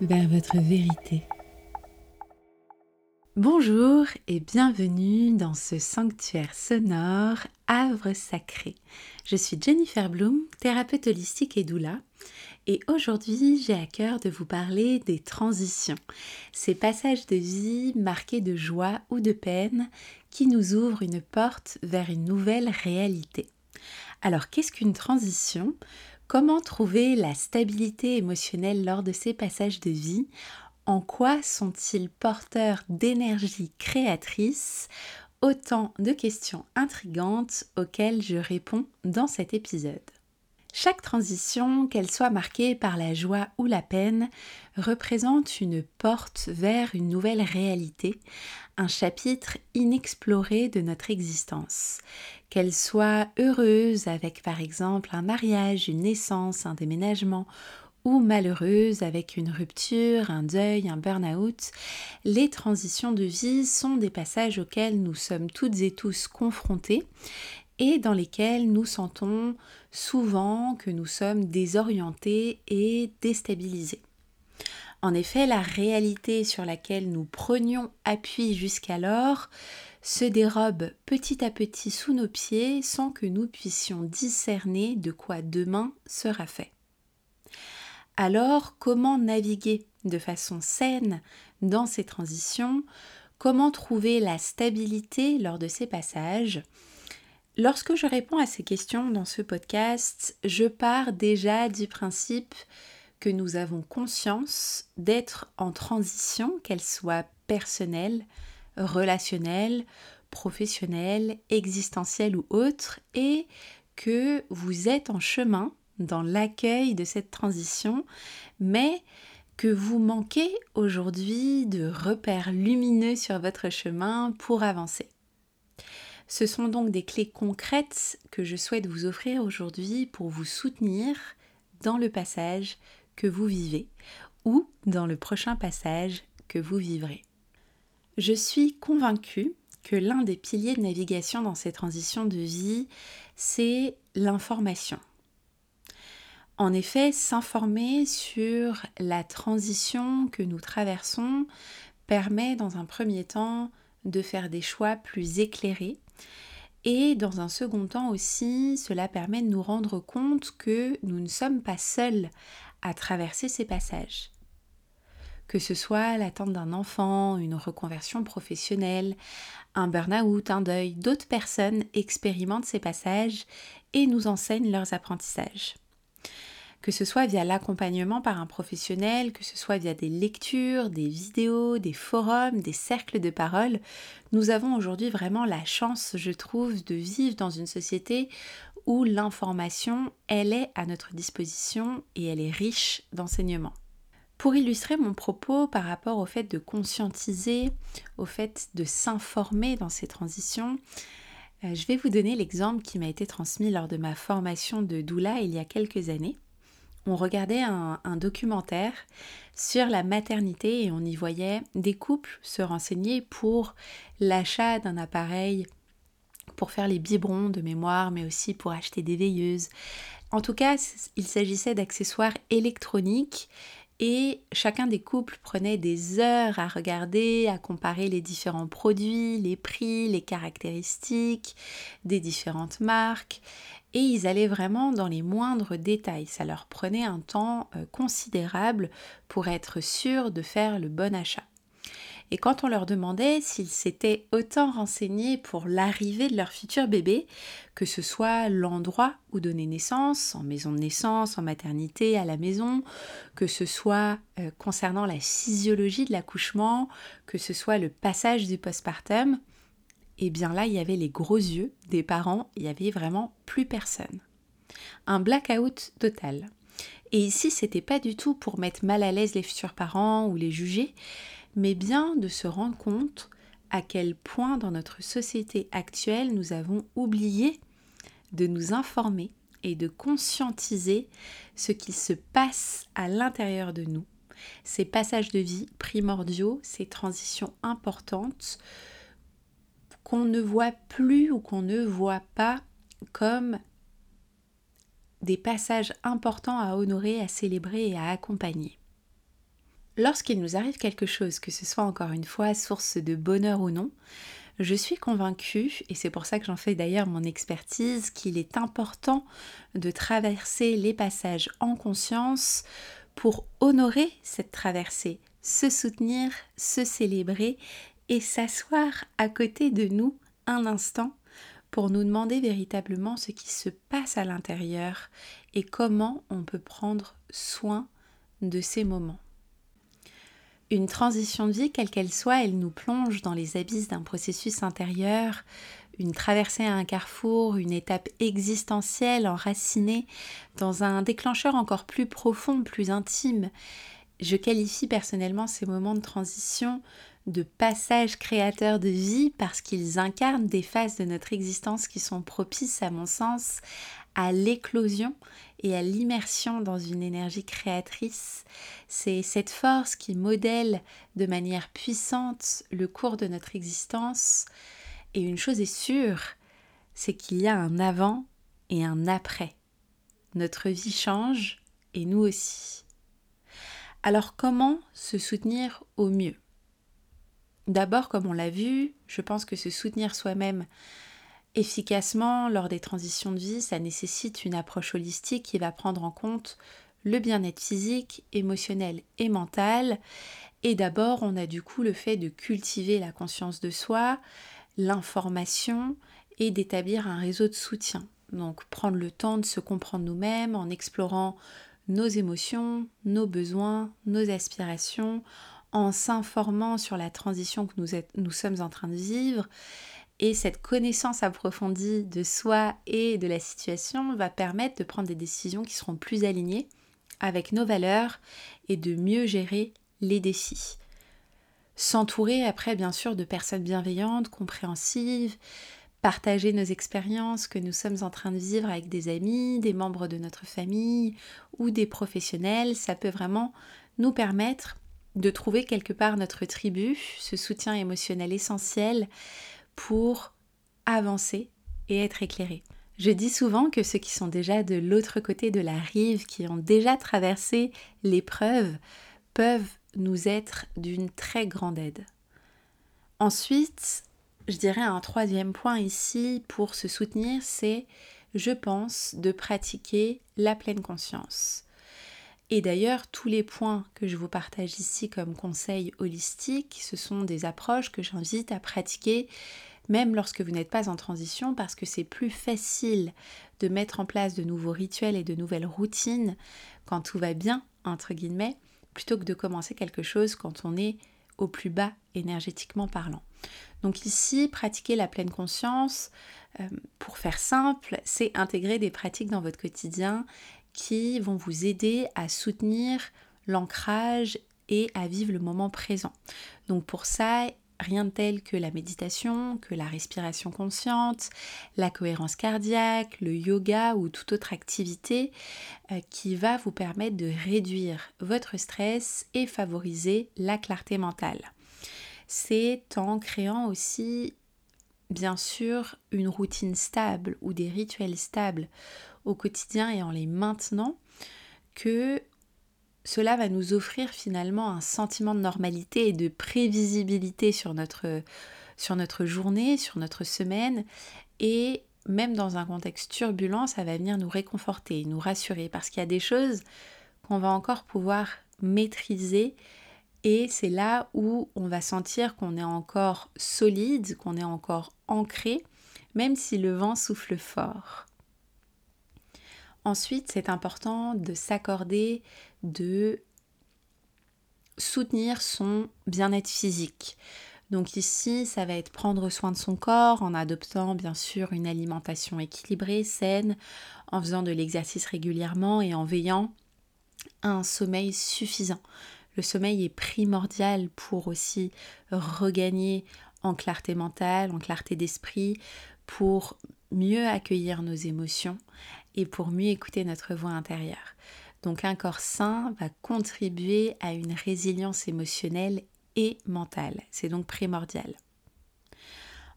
Vers votre vérité. Bonjour et bienvenue dans ce sanctuaire sonore Havre Sacré. Je suis Jennifer Bloom, thérapeute holistique et doula, et aujourd'hui j'ai à cœur de vous parler des transitions, ces passages de vie marqués de joie ou de peine qui nous ouvrent une porte vers une nouvelle réalité. Alors qu'est-ce qu'une transition? Comment trouver la stabilité émotionnelle lors de ces passages de vie? En quoi sont-ils porteurs d'énergie créatrice? Autant de questions intrigantes auxquelles je réponds dans cet épisode. Chaque transition, qu'elle soit marquée par la joie ou la peine, représente une porte vers une nouvelle réalité, un chapitre inexploré de notre existence. Qu'elle soit heureuse avec par exemple un mariage, une naissance, un déménagement, ou malheureuse avec une rupture, un deuil, un burn-out, les transitions de vie sont des passages auxquels nous sommes toutes et tous confrontés et dans lesquels nous sentons souvent que nous sommes désorientés et déstabilisés. En effet, la réalité sur laquelle nous prenions appui jusqu'alors se dérobe petit à petit sous nos pieds sans que nous puissions discerner de quoi demain sera fait. Alors, comment naviguer de façon saine dans ces transitions? Comment trouver la stabilité lors de ces passages? Lorsque je réponds à ces questions dans ce podcast, je pars déjà du principe que nous avons conscience d'être en transition, qu'elle soit personnelle, relationnelle, professionnelle, existentielle ou autre, et que vous êtes en chemin dans l'accueil de cette transition, mais que vous manquez aujourd'hui de repères lumineux sur votre chemin pour avancer. Ce sont donc des clés concrètes que je souhaite vous offrir aujourd'hui pour vous soutenir dans le passage que vous vivez ou dans le prochain passage que vous vivrez. Je suis convaincue que l'un des piliers de navigation dans ces transitions de vie, c'est l'information. En effet, s'informer sur la transition que nous traversons permet dans un premier temps de faire des choix plus éclairés et dans un second temps aussi, cela permet de nous rendre compte que nous ne sommes pas seuls à traverser ces passages. Que ce soit l'attente d'un enfant, une reconversion professionnelle, un burn-out, un deuil, d'autres personnes expérimentent ces passages et nous enseignent leurs apprentissages que ce soit via l'accompagnement par un professionnel, que ce soit via des lectures, des vidéos, des forums, des cercles de parole, nous avons aujourd'hui vraiment la chance, je trouve, de vivre dans une société où l'information, elle est à notre disposition et elle est riche d'enseignements. Pour illustrer mon propos par rapport au fait de conscientiser, au fait de s'informer dans ces transitions, euh, je vais vous donner l'exemple qui m'a été transmis lors de ma formation de doula il y a quelques années on regardait un, documentaire sur la maternité et on y voyait des couples se renseigner pour l'achat d'un appareil pour faire les biberons de mémoire, mais aussi pour acheter des veilleuses. En tout cas, il s'agissait d'accessoires électroniques et chacun des couples prenait des heures à regarder, à comparer les différents produits, les prix, les caractéristiques des différentes marques et ils allaient vraiment dans les moindres détails. Ça leur prenait un temps euh, considérable pour être sûrs de faire le bon achat. Et quand on leur demandait s'ils s'étaient autant renseignés pour l'arrivée de leur futur bébé, que ce soit l'endroit où donner naissance, en maison de naissance, en maternité, à la maison, que ce soit euh, concernant la physiologie de l'accouchement, que ce soit le passage du postpartum, et eh bien là, il y avait les gros yeux des parents, il y avait vraiment plus personne. Un blackout total. Et ici, c'était pas du tout pour mettre mal à l'aise les futurs parents ou les juger, mais bien de se rendre compte à quel point dans notre société actuelle nous avons oublié de nous informer et de conscientiser ce qui se passe à l'intérieur de nous, ces passages de vie primordiaux, ces transitions importantes qu'on ne voit plus ou qu'on ne voit pas comme des passages importants à honorer, à célébrer et à accompagner. Lorsqu'il nous arrive quelque chose, que ce soit encore une fois source de bonheur ou non, je suis convaincue, et c'est pour ça que j'en fais d'ailleurs mon expertise, qu'il est important de traverser les passages en conscience pour honorer cette traversée, se soutenir, se célébrer et s'asseoir à côté de nous un instant pour nous demander véritablement ce qui se passe à l'intérieur et comment on peut prendre soin de ces moments. Une transition de vie, quelle qu'elle soit, elle nous plonge dans les abysses d'un processus intérieur, une traversée à un carrefour, une étape existentielle enracinée dans un déclencheur encore plus profond, plus intime. Je qualifie personnellement ces moments de transition de passages créateurs de vie parce qu'ils incarnent des phases de notre existence qui sont propices, à mon sens, à l'éclosion et à l'immersion dans une énergie créatrice. C'est cette force qui modèle de manière puissante le cours de notre existence. Et une chose est sûre, c'est qu'il y a un avant et un après. Notre vie change et nous aussi. Alors comment se soutenir au mieux? D'abord, comme on l'a vu, je pense que se soutenir soi-même efficacement lors des transitions de vie, ça nécessite une approche holistique qui va prendre en compte le bien-être physique, émotionnel et mental. Et d'abord, on a du coup le fait de cultiver la conscience de soi, l'information et d'établir un réseau de soutien. Donc prendre le temps de se comprendre nous-mêmes en explorant nos émotions, nos besoins, nos aspirations, en s'informant sur la transition que nous, sommes en train de vivre et cette connaissance approfondie de soi et de la situation va permettre de prendre des décisions qui seront plus alignées avec nos valeurs et de mieux gérer les défis. S'entourer après bien sûr de personnes bienveillantes, compréhensives, partager nos expériences que nous sommes en train de vivre avec des amis, des membres de notre famille ou des professionnels, ça peut vraiment nous permettre de trouver quelque part notre tribu, ce soutien émotionnel essentiel pour avancer et être éclairé. Je dis souvent que ceux qui sont déjà de l'autre côté de la rive, qui ont déjà traversé l'épreuve, peuvent nous être d'une très grande aide. Ensuite, je dirais un troisième point ici pour se soutenir, c'est, je pense, de pratiquer la pleine conscience. Et d'ailleurs, tous les points que je vous partage ici comme conseils holistiques, ce sont des approches que j'invite à pratiquer même lorsque vous n'êtes pas en transition, parce que c'est plus facile de mettre en place de nouveaux rituels et de nouvelles routines quand tout va bien, entre guillemets, plutôt que de commencer quelque chose quand on est au plus bas énergétiquement parlant. Donc ici, pratiquer la pleine conscience, euh, pour faire simple, c'est intégrer des pratiques dans votre quotidien qui vont vous aider à soutenir l'ancrage et à vivre le moment présent. Donc pour ça, rien de tel que la méditation, que la respiration consciente, la cohérence cardiaque, le yoga ou toute autre activité euh, qui va vous permettre de réduire votre stress et favoriser la clarté mentale. C'est en créant aussi bien sûr une routine stable ou des rituels stables au quotidien et en les maintenant que cela va nous offrir finalement un sentiment de normalité et de prévisibilité sur notre, journée, sur notre semaine. Et même dans un contexte turbulent, ça va venir nous réconforter, nous rassurer, parce qu'il y a des choses qu'on va encore pouvoir maîtriser. Et c'est là où on va sentir qu'on est encore solide, qu'on est encore ancré, même si le vent souffle fort. Ensuite, c'est important de s'accorder de soutenir son bien-être physique. Donc ici, ça va être prendre soin de son corps en adoptant bien sûr une alimentation équilibrée, saine, en faisant de l'exercice régulièrement et en veillant à un sommeil suffisant. Le sommeil est primordial pour aussi regagner en clarté mentale, en clarté d'esprit, pour mieux accueillir nos émotions et pour mieux écouter notre voix intérieure. Donc un corps sain va contribuer à une résilience émotionnelle et mentale. C'est donc primordial.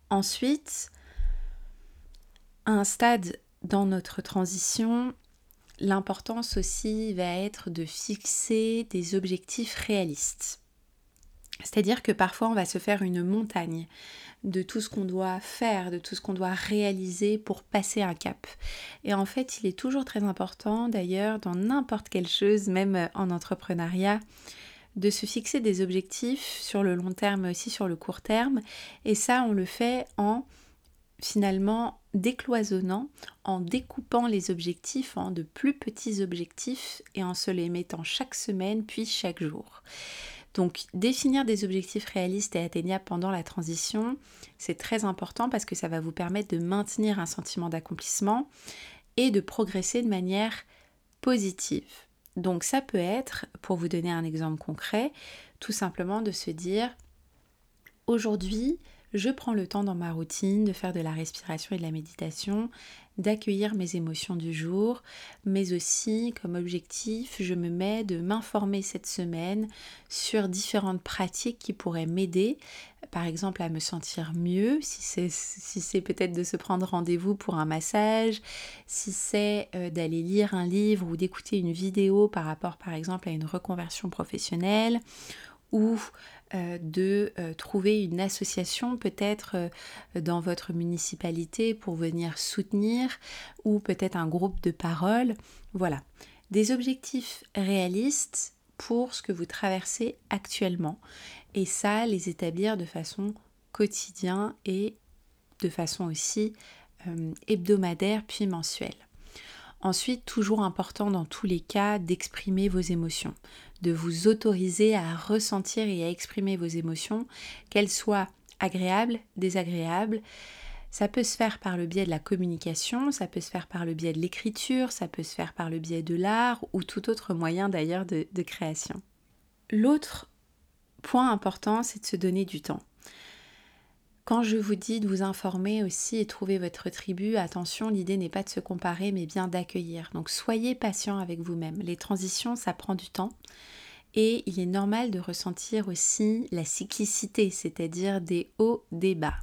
Ensuite, à un stade dans notre transition, l'importance aussi va être de fixer des objectifs réalistes. C'est-à-dire que parfois on va se faire une montagne de tout ce qu'on doit faire, de tout ce qu'on doit réaliser pour passer un cap. Et en fait, il est toujours très important, d'ailleurs, dans n'importe quelle chose, même en entrepreneuriat, de se fixer des objectifs sur le long terme, mais aussi sur le court terme. Et ça, on le fait en finalement décloisonnant, en découpant les objectifs en de plus petits objectifs et en se les mettant chaque semaine puis chaque jour. Donc définir des objectifs réalistes et atteignables pendant la transition, c'est très important parce que ça va vous permettre de maintenir un sentiment d'accomplissement et de progresser de manière positive. Donc ça peut être, pour vous donner un exemple concret, tout simplement de se dire, aujourd'hui, je prends le temps dans ma routine de faire de la respiration et de la méditation, d'accueillir mes émotions du jour, mais aussi comme objectif, je me mets de m'informer cette semaine sur différentes pratiques qui pourraient m'aider, par exemple à me sentir mieux, si c'est peut-être de se prendre rendez-vous pour un massage, si c'est euh, d'aller lire un livre ou d'écouter une vidéo par rapport par exemple à une reconversion professionnelle ou euh, de euh, trouver une association peut-être euh, dans votre municipalité pour venir soutenir ou peut-être un groupe de parole. Voilà, des objectifs réalistes pour ce que vous traversez actuellement et ça les établir de façon quotidienne et de façon aussi hebdomadaire puis mensuelle. Ensuite, toujours important dans tous les cas d'exprimer vos émotions, de vous autoriser à ressentir et à exprimer vos émotions, qu'elles soient agréables, désagréables. Ça peut se faire par le biais de la communication, ça peut se faire par le biais de l'écriture, ça peut se faire par le biais de l'art ou tout autre moyen d'ailleurs de, création. L'autre point important, c'est de se donner du temps. Quand je vous dis de vous informer aussi et trouver votre tribu, attention, l'idée n'est pas de se comparer mais bien d'accueillir. Donc soyez patient avec vous-même. Les transitions, ça prend du temps. Et il est normal de ressentir aussi la cyclicité, c'est-à-dire des hauts, des bas.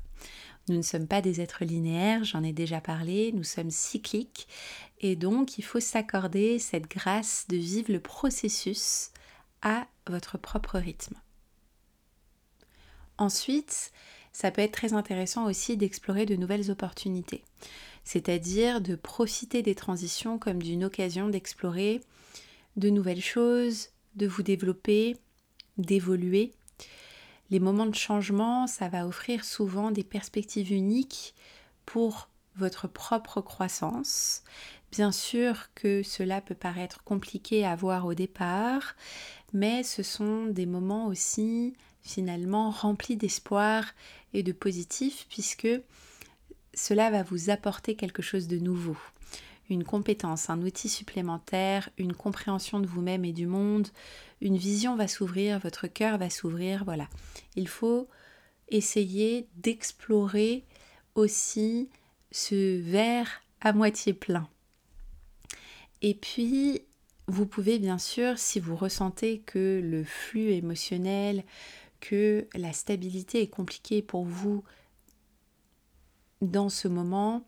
Nous ne sommes pas des êtres linéaires, j'en ai déjà parlé, nous sommes cycliques. Et donc, il faut s'accorder cette grâce de vivre le processus à votre propre rythme. Ensuite, ça peut être très intéressant aussi d'explorer de nouvelles opportunités. C'est-à-dire de profiter des transitions comme d'une occasion d'explorer de nouvelles choses, de vous développer, d'évoluer. Les moments de changement, ça va offrir souvent des perspectives uniques pour votre propre croissance. Bien sûr que cela peut paraître compliqué à voir au départ, mais ce sont des moments aussi finalement remplis d'espoir de positif puisque cela va vous apporter quelque chose de nouveau. Une compétence, un outil supplémentaire, une compréhension de vous-même et du monde, une vision va s'ouvrir, votre cœur va s'ouvrir, voilà. Il faut essayer d'explorer aussi ce verre à moitié plein. Et puis, vous pouvez bien sûr, si vous ressentez que le flux émotionnel, que la stabilité est compliquée pour vous dans ce moment.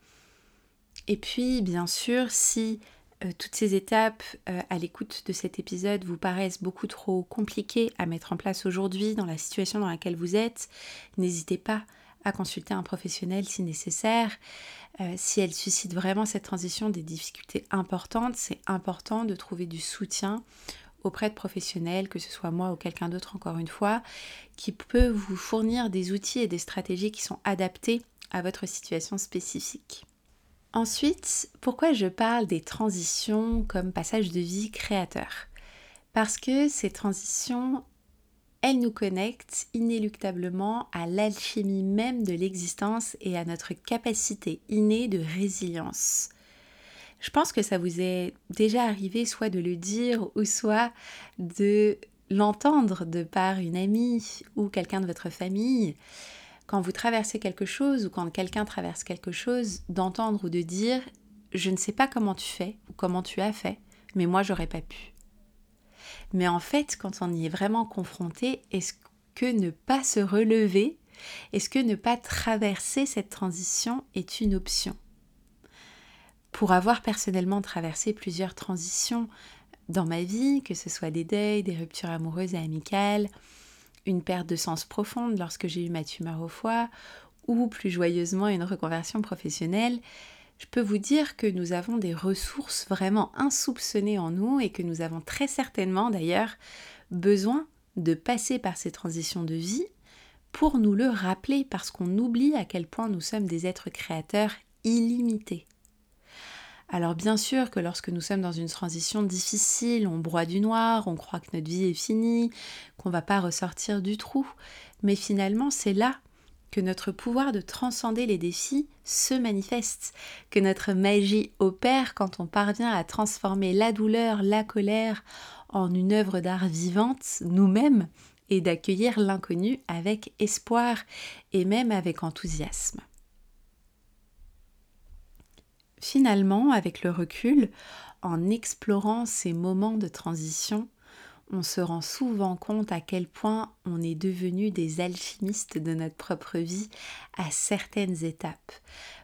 Et puis, bien sûr, si euh, toutes ces étapes euh, à l'écoute de cet épisode vous paraissent beaucoup trop compliquées à mettre en place aujourd'hui dans la situation dans laquelle vous êtes, n'hésitez pas à consulter un professionnel si nécessaire. Euh, si elle suscite vraiment cette transition des difficultés importantes, c'est important de trouver du soutien auprès de professionnels, que ce soit moi ou quelqu'un d'autre encore une fois, qui peut vous fournir des outils et des stratégies qui sont adaptés à votre situation spécifique. Ensuite, pourquoi je parle des transitions comme passage de vie créateur? Parce que ces transitions, elles nous connectent inéluctablement à l'alchimie même de l'existence et à notre capacité innée de résilience. Je pense que ça vous est déjà arrivé soit de le dire ou soit de l'entendre de par une amie ou quelqu'un de votre famille. Quand vous traversez quelque chose ou quand quelqu'un traverse quelque chose, d'entendre ou de dire je ne sais pas comment tu fais ou comment tu as fait, mais moi j'aurais pas pu. Mais en fait, quand on y est vraiment confronté, est-ce que ne pas se relever, est-ce que ne pas traverser cette transition est une option? Pour avoir personnellement traversé plusieurs transitions dans ma vie, que ce soit des deuils, des ruptures amoureuses et amicales, une perte de sens profonde lorsque j'ai eu ma tumeur au foie, ou plus joyeusement une reconversion professionnelle, je peux vous dire que nous avons des ressources vraiment insoupçonnées en nous et que nous avons très certainement d'ailleurs besoin de passer par ces transitions de vie pour nous le rappeler parce qu'on oublie à quel point nous sommes des êtres créateurs illimités. Alors bien sûr que lorsque nous sommes dans une transition difficile, on broie du noir, on croit que notre vie est finie, qu'on va pas ressortir du trou, mais finalement c'est là que notre pouvoir de transcender les défis se manifeste, que notre magie opère quand on parvient à transformer la douleur, la colère en une œuvre d'art vivante nous-mêmes et d'accueillir l'inconnu avec espoir et même avec enthousiasme. Finalement, avec le recul, en explorant ces moments de transition, on se rend souvent compte à quel point on est devenu des alchimistes de notre propre vie à certaines étapes,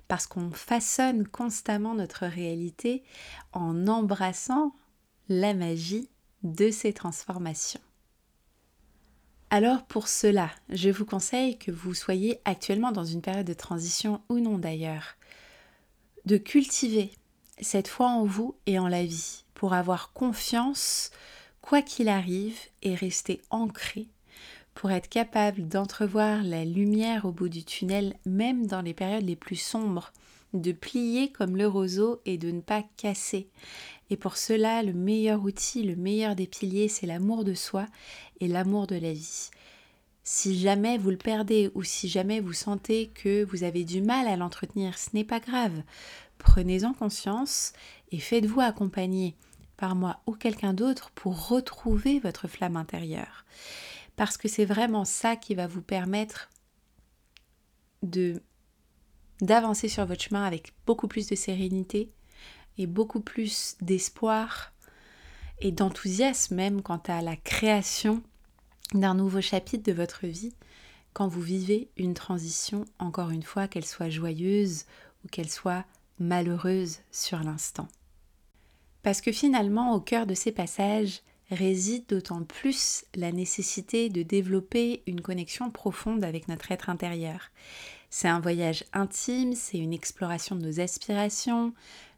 parce qu'on façonne constamment notre réalité en embrassant la magie de ces transformations. Alors pour cela, je vous conseille que vous soyez actuellement dans une période de transition ou non d'ailleurs, de cultiver cette foi en vous et en la vie pour avoir confiance quoi qu'il arrive et rester ancré pour être capable d'entrevoir la lumière au bout du tunnel même dans les périodes les plus sombres, de plier comme le roseau et de ne pas casser. Et pour cela, le meilleur outil, le meilleur des piliers, c'est l'amour de soi et l'amour de la vie. Si jamais vous le perdez ou si jamais vous sentez que vous avez du mal à l'entretenir, ce n'est pas grave. Prenez-en conscience et faites-vous accompagner par moi ou quelqu'un d'autre pour retrouver votre flamme intérieure. Parce que c'est vraiment ça qui va vous permettre de d'avancer sur votre chemin avec beaucoup plus de sérénité et beaucoup plus d'espoir et d'enthousiasme même quant à la création d'un nouveau chapitre de votre vie quand vous vivez une transition, encore une fois, qu'elle soit joyeuse ou qu'elle soit malheureuse sur l'instant. Parce que finalement, au cœur de ces passages réside d'autant plus la nécessité de développer une connexion profonde avec notre être intérieur. C'est un voyage intime, c'est une exploration de nos aspirations,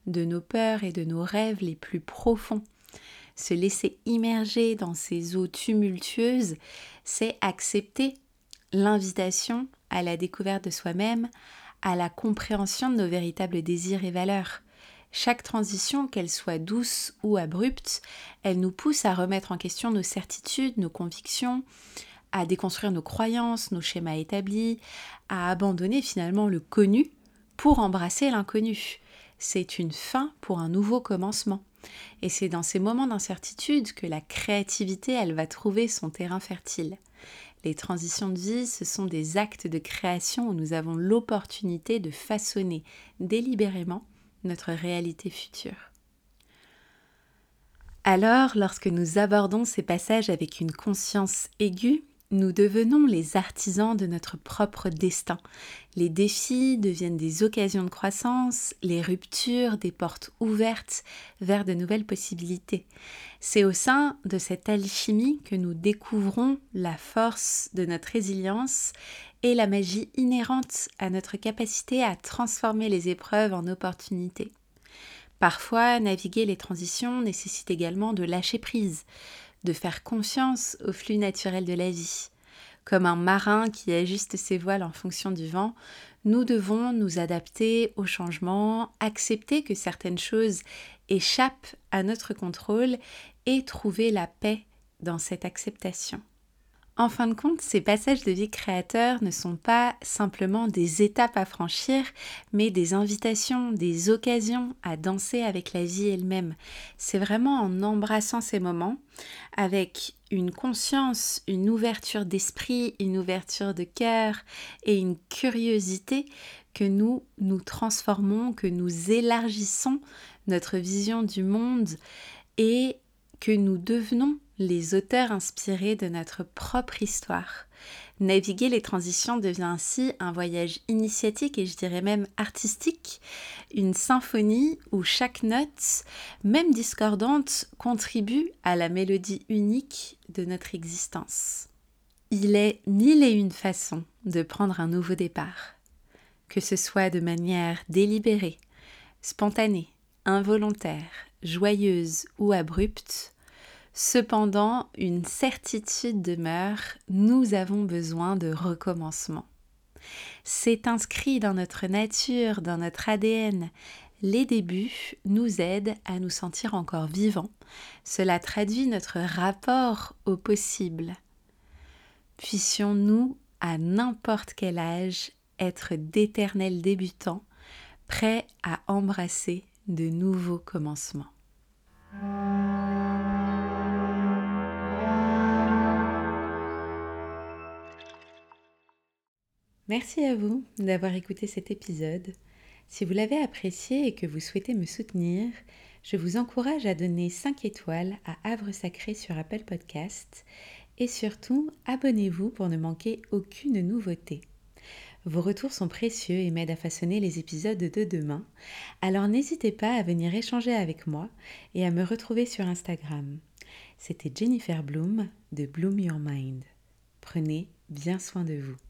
de nos peurs et de nos rêves les plus profonds. Se laisser immerger dans ces eaux tumultueuses, c'est accepter l'invitation à la découverte de soi-même, à la compréhension de nos véritables désirs et valeurs. Chaque transition, qu'elle soit douce ou abrupte, elle nous pousse à remettre en question nos certitudes, nos convictions, à déconstruire nos croyances, nos schémas établis, à abandonner finalement le connu pour embrasser l'inconnu. C'est une fin pour un nouveau commencement. Et c'est dans ces moments d'incertitude que la créativité, elle va trouver son terrain fertile. Les transitions de vie, ce sont des actes de création où nous avons l'opportunité de façonner délibérément notre réalité future. Alors, lorsque nous abordons ces passages avec une conscience aiguë, nous devenons les artisans de notre propre destin. Les défis deviennent des occasions de croissance, les ruptures des portes ouvertes vers de nouvelles possibilités. C'est au sein de cette alchimie que nous découvrons la force de notre résilience et la magie inhérente à notre capacité à transformer les épreuves en opportunités. Parfois, naviguer les transitions nécessite également de lâcher prise, de faire confiance au flux naturel de la vie. Comme un marin qui ajuste ses voiles en fonction du vent, nous devons nous adapter aux changements, accepter que certaines choses échappent à notre contrôle et trouver la paix dans cette acceptation. En fin de compte, ces passages de vie créateur ne sont pas simplement des étapes à franchir, mais des invitations, des occasions à danser avec la vie elle-même. C'est vraiment en embrassant ces moments, avec une conscience, une ouverture d'esprit, une ouverture de cœur et une curiosité que nous nous transformons, que nous élargissons notre vision du monde et que nous devenons les auteurs inspirés de notre propre histoire. Naviguer les transitions devient ainsi un voyage initiatique et je dirais même artistique, une symphonie où chaque note, même discordante, contribue à la mélodie unique de notre existence. Il est mille et une façons de prendre un nouveau départ, que ce soit de manière délibérée, spontanée, involontaire, joyeuse ou abrupte, Cependant, une certitude demeure, nous avons besoin de recommencement. C'est inscrit dans notre nature, dans notre ADN. Les débuts nous aident à nous sentir encore vivants. Cela traduit notre rapport au possible. Puissions-nous, à n'importe quel âge, être d'éternels débutants, prêts à embrasser de nouveaux commencements. Merci à vous d'avoir écouté cet épisode. Si vous l'avez apprécié et que vous souhaitez me soutenir, je vous encourage à donner 5 étoiles à Havre Sacré sur Apple Podcast et surtout abonnez-vous pour ne manquer aucune nouveauté. Vos retours sont précieux et m'aident à façonner les épisodes de demain, alors n'hésitez pas à venir échanger avec moi et à me retrouver sur Instagram. C'était Jennifer Bloom de Bloom Your Mind. Prenez bien soin de vous.